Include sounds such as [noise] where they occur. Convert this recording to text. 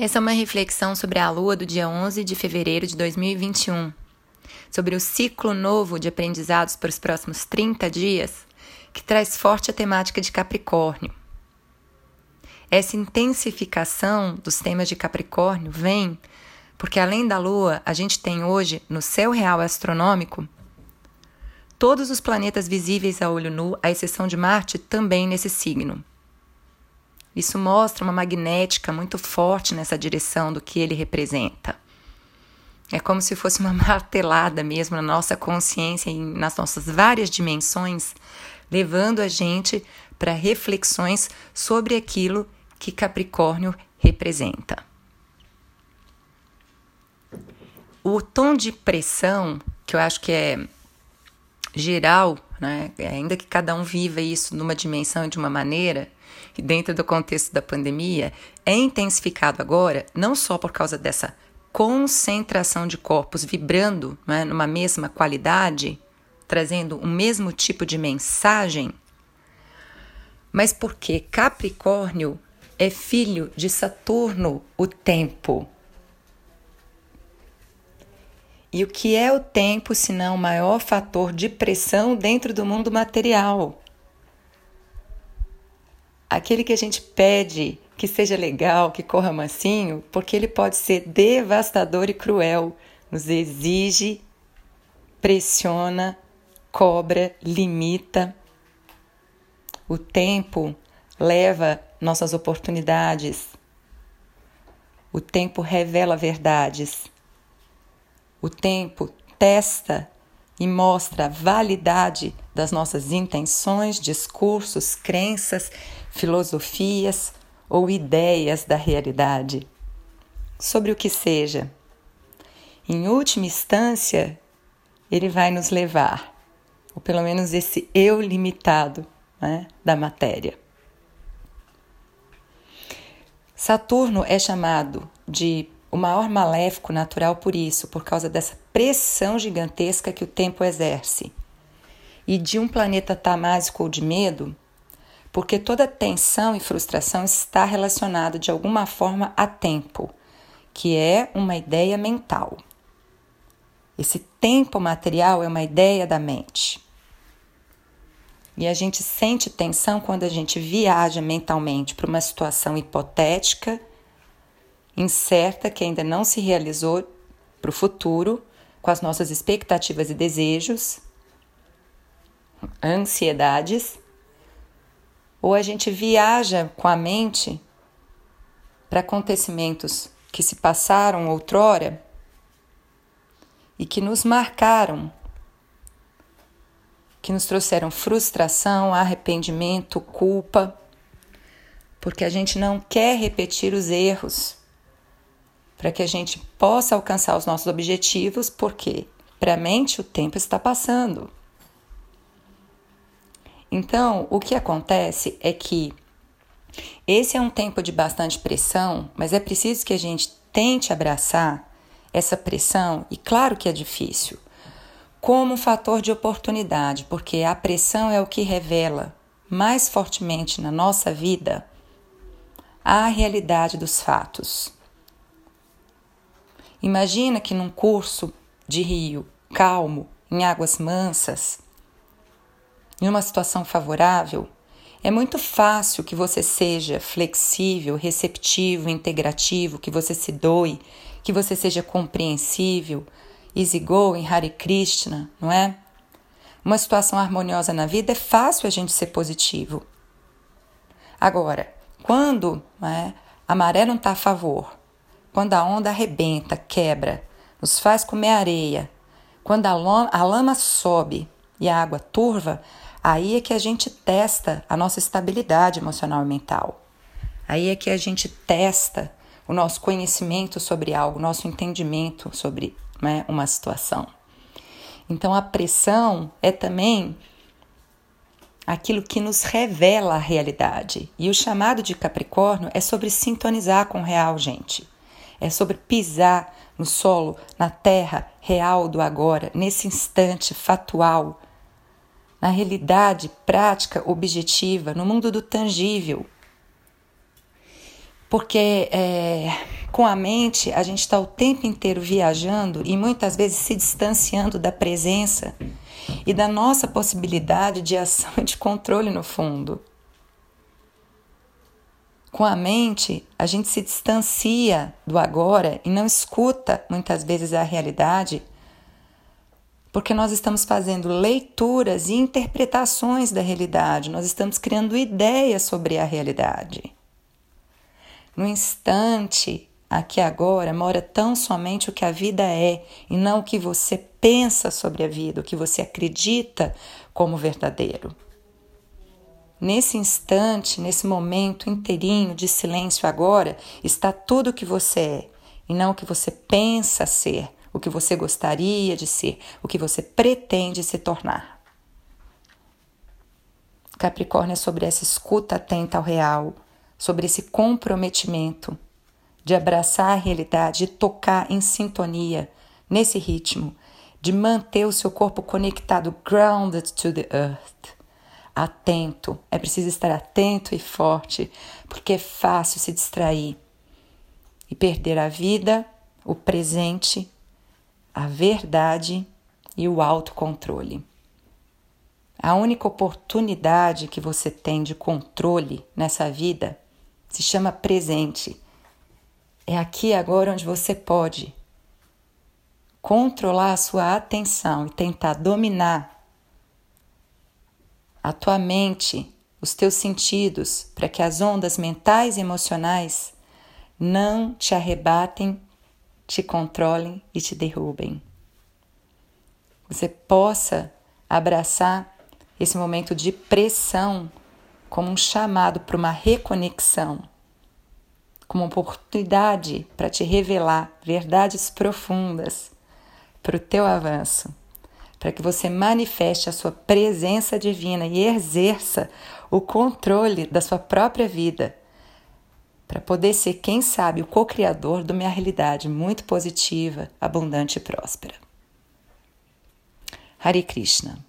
Essa é uma reflexão sobre a lua do dia 11 de fevereiro de 2021, sobre o ciclo novo de aprendizados para os próximos 30 dias, que traz forte a temática de Capricórnio. Essa intensificação dos temas de Capricórnio vem porque, além da lua, a gente tem hoje, no céu real astronômico, todos os planetas visíveis a olho nu, à exceção de Marte, também nesse signo. Isso mostra uma magnética muito forte nessa direção do que ele representa. É como se fosse uma [laughs] martelada mesmo na nossa consciência e nas nossas várias dimensões, levando a gente para reflexões sobre aquilo que Capricórnio representa. O tom de pressão, que eu acho que é geral, né, ainda que cada um viva isso numa dimensão e de uma maneira, e dentro do contexto da pandemia, é intensificado agora, não só por causa dessa concentração de corpos vibrando né, numa mesma qualidade, trazendo o mesmo tipo de mensagem, mas porque Capricórnio é filho de Saturno, o tempo. E o que é o tempo, senão o maior fator de pressão dentro do mundo material? aquele que a gente pede que seja legal, que corra mansinho, porque ele pode ser devastador e cruel, nos exige, pressiona, cobra, limita. O tempo leva nossas oportunidades. O tempo revela verdades. O tempo testa e mostra a validade das nossas intenções, discursos, crenças, filosofias ou ideias da realidade, sobre o que seja. Em última instância, ele vai nos levar, ou pelo menos esse eu limitado né, da matéria. Saturno é chamado de o maior maléfico natural por isso, por causa dessa pressão gigantesca que o tempo exerce. E de um planeta tamásico ou de medo, porque toda tensão e frustração está relacionada de alguma forma a tempo, que é uma ideia mental. Esse tempo material é uma ideia da mente. E a gente sente tensão quando a gente viaja mentalmente para uma situação hipotética incerta que ainda não se realizou para o futuro, com as nossas expectativas e desejos, ansiedades, ou a gente viaja com a mente para acontecimentos que se passaram outrora e que nos marcaram, que nos trouxeram frustração, arrependimento, culpa, porque a gente não quer repetir os erros para que a gente possa alcançar os nossos objetivos, porque para a mente o tempo está passando. Então, o que acontece é que esse é um tempo de bastante pressão, mas é preciso que a gente tente abraçar essa pressão, e claro que é difícil, como um fator de oportunidade, porque a pressão é o que revela mais fortemente na nossa vida a realidade dos fatos. Imagina que num curso de rio calmo, em águas mansas, em uma situação favorável, é muito fácil que você seja flexível, receptivo, integrativo, que você se doe, que você seja compreensível, easygoing, Hare Krishna, não é? Uma situação harmoniosa na vida é fácil a gente ser positivo. Agora, quando é, a maré não está a favor, quando a onda arrebenta, quebra, nos faz comer areia, quando a lama, a lama sobe e a água turva, aí é que a gente testa a nossa estabilidade emocional e mental. Aí é que a gente testa o nosso conhecimento sobre algo, nosso entendimento sobre né, uma situação. Então a pressão é também aquilo que nos revela a realidade. E o chamado de Capricórnio é sobre sintonizar com o real, gente é sobre pisar no solo, na terra real do agora, nesse instante fatual, na realidade prática, objetiva, no mundo do tangível. Porque é, Com a mente, a gente está o tempo inteiro viajando e muitas vezes se distanciando da presença e da nossa possibilidade de ação e de controle no fundo. Com a mente, a gente se distancia do agora e não escuta muitas vezes a realidade, porque nós estamos fazendo leituras e interpretações da realidade, nós estamos criando ideias sobre a realidade. No instante, aqui agora, mora tão somente o que a vida é e não o que você pensa sobre a vida, o que você acredita como verdadeiro. Nesse instante, nesse momento inteirinho de silêncio agora, está tudo o que você é e não o que você pensa ser, o que você gostaria de ser, o que você pretende se tornar. Capricórnio é sobre essa escuta atenta ao real, sobre esse comprometimento de abraçar a realidade, de tocar em sintonia nesse ritmo, de manter o seu corpo conectado, grounded to the earth atento. É preciso estar atento e forte, porque é fácil se distrair e perder a vida, o presente, a verdade e o autocontrole. A única oportunidade que você tem de controle nessa vida se chama presente. É aqui agora onde você pode controlar a sua atenção e tentar dominar a tua mente, os teus sentidos, para que as ondas mentais e emocionais não te arrebatem, te controlem e te derrubem. Você possa abraçar esse momento de pressão como um chamado para uma reconexão, como uma oportunidade para te revelar verdades profundas para o teu avanço para que você manifeste a sua presença divina e exerça o controle da sua própria vida, para poder ser, quem sabe, o co-criador de uma realidade muito positiva, abundante e próspera. Hare Krishna.